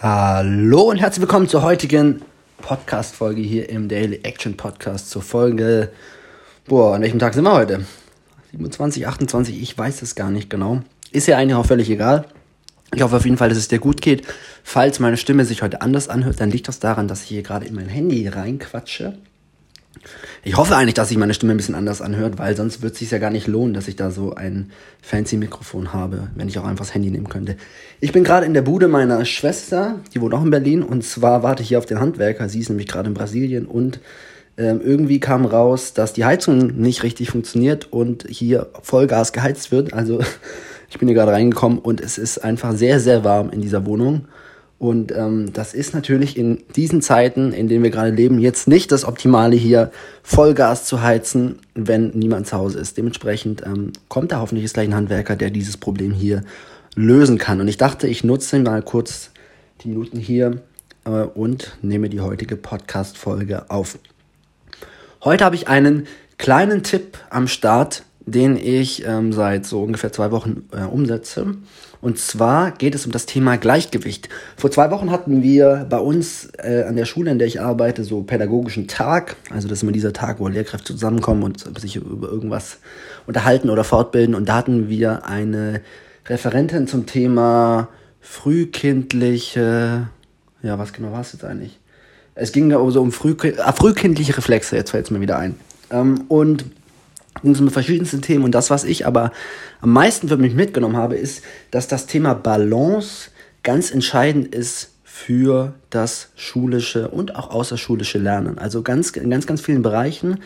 Hallo und herzlich willkommen zur heutigen Podcast-Folge hier im Daily Action Podcast zur Folge. Boah, an welchem Tag sind wir heute? 27, 28, ich weiß es gar nicht genau. Ist ja eigentlich auch völlig egal. Ich hoffe auf jeden Fall, dass es dir gut geht. Falls meine Stimme sich heute anders anhört, dann liegt das daran, dass ich hier gerade in mein Handy reinquatsche ich hoffe eigentlich, dass sich meine Stimme ein bisschen anders anhört, weil sonst wird es sich ja gar nicht lohnen, dass ich da so ein fancy Mikrofon habe, wenn ich auch einfach das Handy nehmen könnte. Ich bin gerade in der Bude meiner Schwester, die wohnt auch in Berlin, und zwar warte ich hier auf den Handwerker. Sie ist nämlich gerade in Brasilien und ähm, irgendwie kam raus, dass die Heizung nicht richtig funktioniert und hier Vollgas geheizt wird. Also ich bin hier gerade reingekommen und es ist einfach sehr, sehr warm in dieser Wohnung. Und ähm, das ist natürlich in diesen Zeiten, in denen wir gerade leben, jetzt nicht das Optimale hier Vollgas zu heizen, wenn niemand zu Hause ist. Dementsprechend ähm, kommt da hoffentlich jetzt gleich ein Handwerker, der dieses Problem hier lösen kann. Und ich dachte, ich nutze mal kurz die Minuten hier äh, und nehme die heutige Podcast-Folge auf. Heute habe ich einen kleinen Tipp am Start, den ich ähm, seit so ungefähr zwei Wochen äh, umsetze. Und zwar geht es um das Thema Gleichgewicht. Vor zwei Wochen hatten wir bei uns äh, an der Schule, in der ich arbeite, so pädagogischen Tag. Also das ist immer dieser Tag, wo Lehrkräfte zusammenkommen und sich über irgendwas unterhalten oder fortbilden. Und da hatten wir eine Referentin zum Thema frühkindliche, ja, was genau war es jetzt eigentlich? Es ging ja so um ah, frühkindliche Reflexe, jetzt fällt es mir wieder ein. Ähm, und ging es um verschiedenste Themen. Und das, was ich aber am meisten für mich mitgenommen habe, ist, dass das Thema Balance ganz entscheidend ist für das schulische und auch außerschulische Lernen. Also ganz, in ganz, ganz vielen Bereichen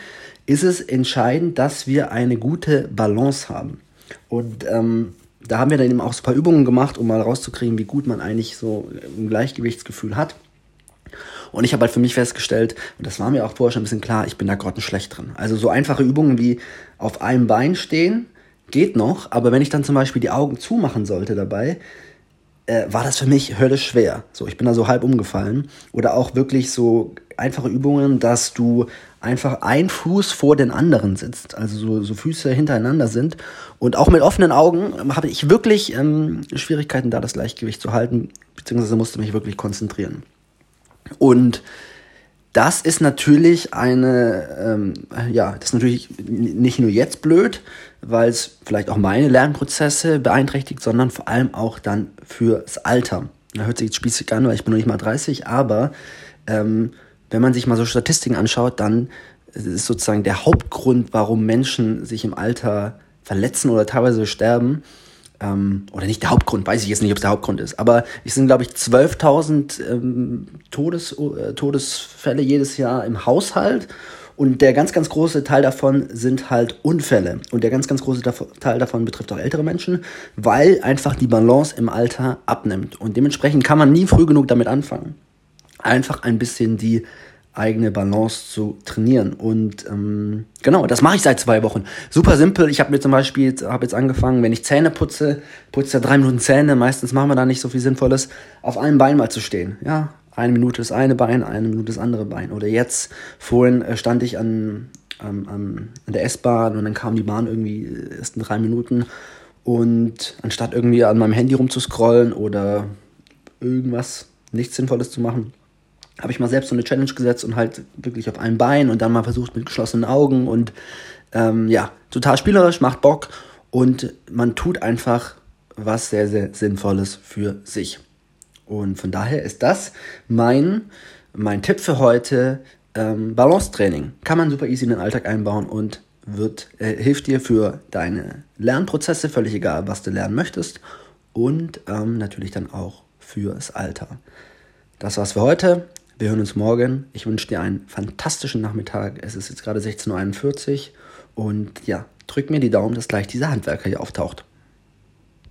ist es entscheidend, dass wir eine gute Balance haben. Und ähm, da haben wir dann eben auch so ein paar Übungen gemacht, um mal rauszukriegen, wie gut man eigentlich so ein Gleichgewichtsgefühl hat. Und ich habe halt für mich festgestellt, und das war mir auch vorher schon ein bisschen klar, ich bin da grottenschlecht drin. Also so einfache Übungen wie auf einem Bein stehen, geht noch, aber wenn ich dann zum Beispiel die Augen zumachen sollte dabei, äh, war das für mich höllisch schwer. So, ich bin da so halb umgefallen. Oder auch wirklich so einfache Übungen, dass du einfach ein Fuß vor den anderen sitzt, also so, so Füße hintereinander sind. Und auch mit offenen Augen habe ich wirklich ähm, Schwierigkeiten, da das Gleichgewicht zu halten, beziehungsweise musste mich wirklich konzentrieren. Und das ist natürlich eine, ähm, ja, das ist natürlich nicht nur jetzt blöd, weil es vielleicht auch meine Lernprozesse beeinträchtigt, sondern vor allem auch dann fürs Alter. Da hört sich jetzt spießig an, weil ich bin noch nicht mal 30, aber ähm, wenn man sich mal so Statistiken anschaut, dann ist sozusagen der Hauptgrund, warum Menschen sich im Alter verletzen oder teilweise sterben, ähm, oder nicht der Hauptgrund, weiß ich jetzt nicht, ob es der Hauptgrund ist, aber es sind, glaube ich, 12.000 ähm, Todes, äh, Todesfälle jedes Jahr im Haushalt. Und der ganz, ganz große Teil davon sind halt Unfälle. Und der ganz, ganz große Teil davon betrifft auch ältere Menschen, weil einfach die Balance im Alter abnimmt. Und dementsprechend kann man nie früh genug damit anfangen. Einfach ein bisschen die eigene Balance zu trainieren. Und ähm, genau, das mache ich seit zwei Wochen. Super simpel. Ich habe mir zum Beispiel, habe jetzt angefangen, wenn ich Zähne putze, putze ja drei Minuten Zähne. Meistens machen wir da nicht so viel Sinnvolles, auf einem Bein mal zu stehen. Ja, eine Minute das eine Bein, eine Minute das andere Bein. Oder jetzt, vorhin äh, stand ich an, an, an der S-Bahn und dann kam die Bahn irgendwie äh, erst in drei Minuten. Und anstatt irgendwie an meinem Handy rumzuscrollen oder irgendwas nichts Sinnvolles zu machen, habe ich mal selbst so eine Challenge gesetzt und halt wirklich auf einem Bein und dann mal versucht mit geschlossenen Augen und ähm, ja, total spielerisch, macht Bock und man tut einfach was sehr, sehr Sinnvolles für sich. Und von daher ist das mein, mein Tipp für heute. Ähm, Balance-Training kann man super easy in den Alltag einbauen und wird, äh, hilft dir für deine Lernprozesse, völlig egal, was du lernen möchtest und ähm, natürlich dann auch fürs Alter. Das war's für heute. Wir hören uns morgen. Ich wünsche dir einen fantastischen Nachmittag. Es ist jetzt gerade 16.41 Uhr und ja, drück mir die Daumen, dass gleich dieser Handwerker hier auftaucht.